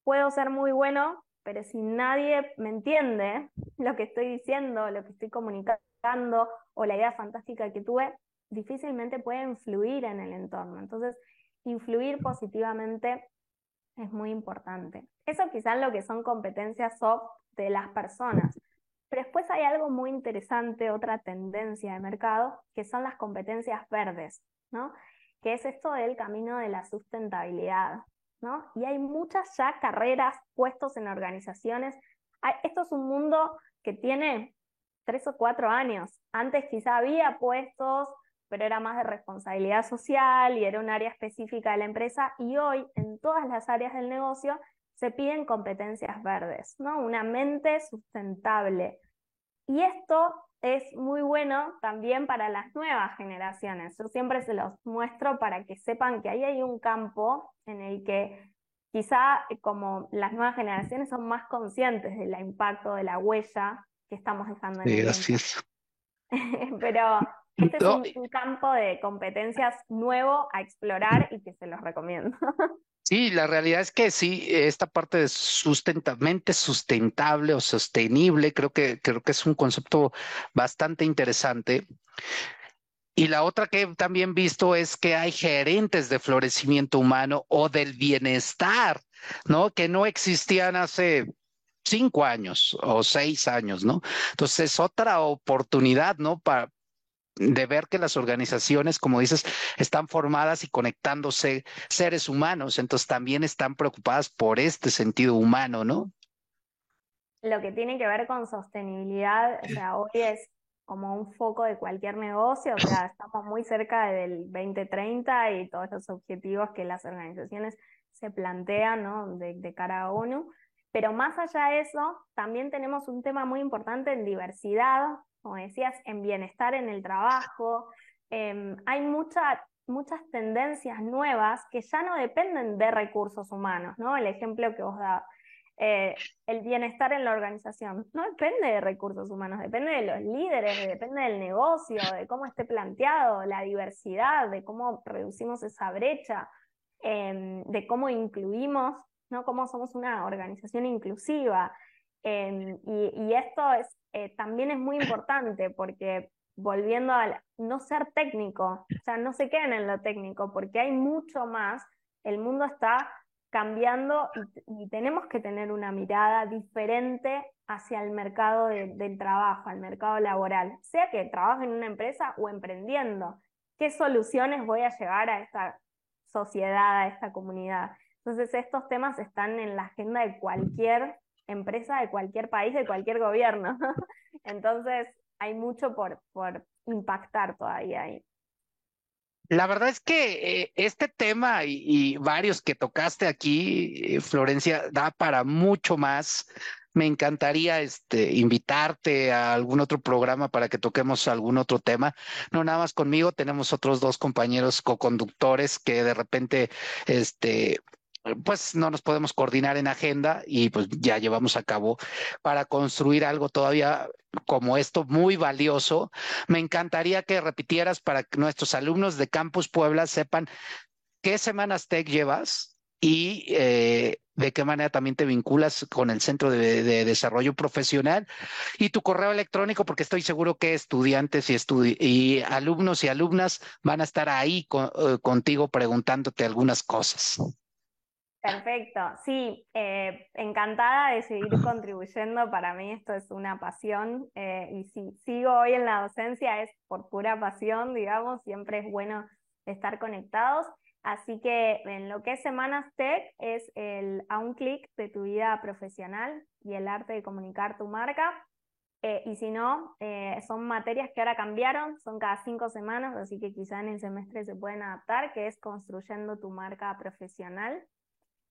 S3: puedo ser muy bueno, pero si nadie me entiende lo que estoy diciendo, lo que estoy comunicando o la idea fantástica que tuve, difícilmente puede influir en el entorno. Entonces, influir positivamente es muy importante. Eso quizás lo que son competencias soft de las personas. Pero después hay algo muy interesante, otra tendencia de mercado, que son las competencias verdes, ¿no? Que es esto del camino de la sustentabilidad, ¿no? Y hay muchas ya carreras, puestos en organizaciones. Esto es un mundo que tiene tres o cuatro años. Antes quizá había puestos pero era más de responsabilidad social y era un área específica de la empresa y hoy en todas las áreas del negocio se piden competencias verdes, ¿no? Una mente sustentable. Y esto es muy bueno también para las nuevas generaciones. Yo siempre se los muestro para que sepan que ahí hay un campo en el que quizá como las nuevas generaciones son más conscientes del impacto de la huella que estamos dejando en el
S2: mundo.
S3: Pero este es un, campo de competencias nuevo a explorar y que se los recomiendo.
S2: Sí, la realidad es que sí, esta parte de sustentable o sostenible, creo que, creo que es un concepto bastante interesante. Y la otra que he también visto es que hay gerentes de florecimiento humano o del bienestar, ¿no? Que no existían hace cinco años o seis años, ¿no? Entonces es otra oportunidad, ¿no? Para, de ver que las organizaciones, como dices, están formadas y conectándose seres humanos, entonces también están preocupadas por este sentido humano, ¿no?
S3: Lo que tiene que ver con sostenibilidad, o sea, hoy es como un foco de cualquier negocio, o sea, estamos muy cerca del 2030 y todos los objetivos que las organizaciones se plantean, ¿no? De, de cara a ONU. Pero más allá de eso, también tenemos un tema muy importante en diversidad, como decías, en bienestar en el trabajo. Em, hay muchas tendencias nuevas que ya no dependen de recursos humanos, ¿no? El ejemplo que vos dabas. Eh, el bienestar en la organización no depende de recursos humanos, depende de los líderes, depende del negocio, de cómo esté planteado, la diversidad, de cómo reducimos esa brecha, em, de cómo incluimos, ¿no? cómo somos una organización inclusiva. Em, y, esto es, eh, también es muy importante porque volviendo a no ser técnico, o sea, no se queden en lo técnico porque hay mucho más, el mundo está cambiando y, tenemos que tener una mirada diferente hacia el mercado del trabajo, al mercado laboral, sea que trabaje en una empresa o emprendiendo. ¿Qué soluciones voy a llevar a esta sociedad, a esta comunidad? Entonces estos temas están en la agenda de cualquier empresa de cualquier país, de cualquier gobierno. Entonces, hay mucho por, por impactar todavía ahí.
S2: La verdad es que eh, este tema y, varios que tocaste aquí, eh, Florencia, da para mucho más. Me encantaría este, invitarte a algún otro programa para que toquemos algún otro tema. No nada más conmigo, tenemos otros dos compañeros co-conductores que de repente este, pues no nos podemos coordinar en agenda y pues ya llevamos a cabo para construir algo todavía como esto muy valioso. Me encantaría que repitieras para que nuestros alumnos de Campus Puebla sepan qué semanas tech llevas y eh, de qué manera también te vinculas con el Centro de, Desarrollo Profesional y tu correo electrónico, porque estoy seguro que estudiantes y, y alumnos y alumnas van a estar ahí eh, contigo preguntándote algunas cosas.
S3: Perfecto, sí, eh, encantada de seguir contribuyendo. Para mí esto es una pasión eh, y si sigo hoy en la docencia es por pura pasión, digamos, siempre es bueno estar conectados. Así que en lo que es Semanas Tech es el a un clic de tu vida profesional y el arte de comunicar tu marca. Eh, y si no, son materias que ahora cambiaron, son cada cinco semanas, así que quizá en el semestre se pueden adaptar, que es construyendo tu marca profesional.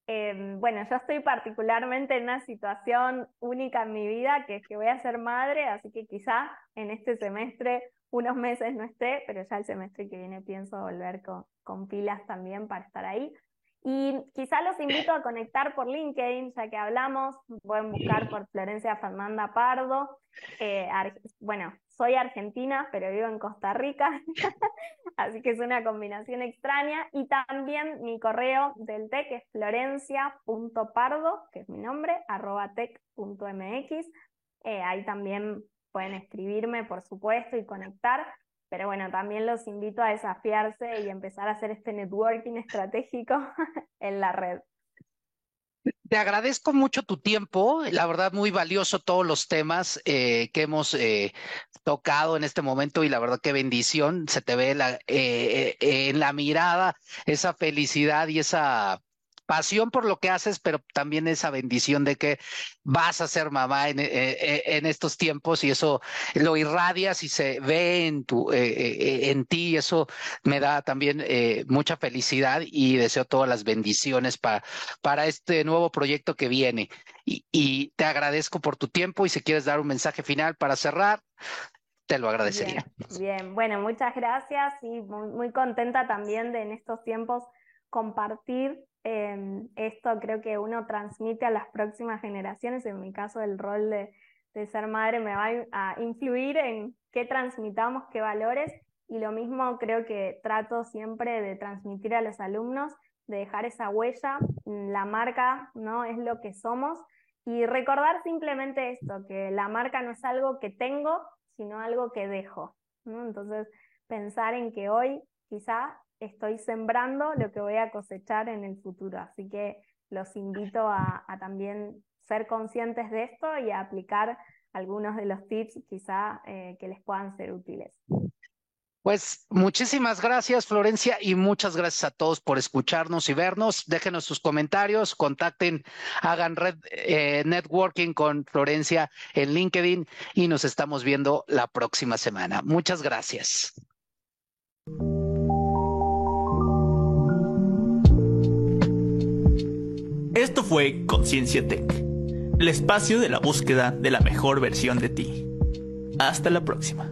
S3: Em, bueno, yo estoy particularmente en una situación única en mi vida, que es que voy a ser madre, así que quizá en este semestre unos meses no esté, pero ya el semestre que viene pienso volver con, con pilas también para estar ahí. Y quizá los invito a conectar por LinkedIn, ya que hablamos, pueden buscar por Florencia Fernanda Pardo. Eh, bueno, soy argentina, pero vivo en Costa Rica, así que es una combinación extraña. Y también mi correo del TEC es florencia.pardo, que es mi nombre, arroba tech.mx. Eh, ahí también pueden escribirme, por supuesto, y conectar. Pero bueno, también los invito a desafiarse y empezar a hacer este networking estratégico en la red.
S2: Te agradezco mucho tu tiempo, la verdad muy valioso todos los temas eh, que hemos eh, tocado en este momento y la verdad qué bendición, se te ve la, eh, en la mirada esa felicidad y esa pasión por lo que haces, pero también esa bendición de que vas a ser mamá en, eh, eh, estos tiempos y eso lo irradias y se ve en, tu, eh, en ti. Eso me da también mucha felicidad y deseo todas las bendiciones para, para este nuevo proyecto que viene. Y, te agradezco por tu tiempo y si quieres dar un mensaje final para cerrar, te lo agradecería.
S3: Bien, bueno, muchas gracias y muy contenta también de en estos tiempos compartir Em, esto creo que uno transmite a las próximas generaciones, en mi caso el rol de, ser madre me va a influir en qué transmitamos, qué valores, y lo mismo creo que trato siempre de transmitir a los alumnos, de dejar esa huella, la marca no es lo que somos, y recordar simplemente esto, que la marca no es algo que tengo, sino algo que dejo. Entonces, pensar en que hoy quizá estoy sembrando lo que voy a cosechar en el futuro. Así que los invito a, también ser conscientes de esto y a aplicar algunos de los tips quizá eh, que les puedan ser útiles.
S2: Pues muchísimas gracias, Florencia, y muchas gracias a todos por escucharnos y vernos. Déjenos sus comentarios, contacten, hagan red eh, networking con Florencia en LinkedIn y nos estamos viendo la próxima semana. Muchas gracias.
S1: Esto fue Conciencia Tech, el espacio de la búsqueda de la mejor versión de ti. Hasta la próxima.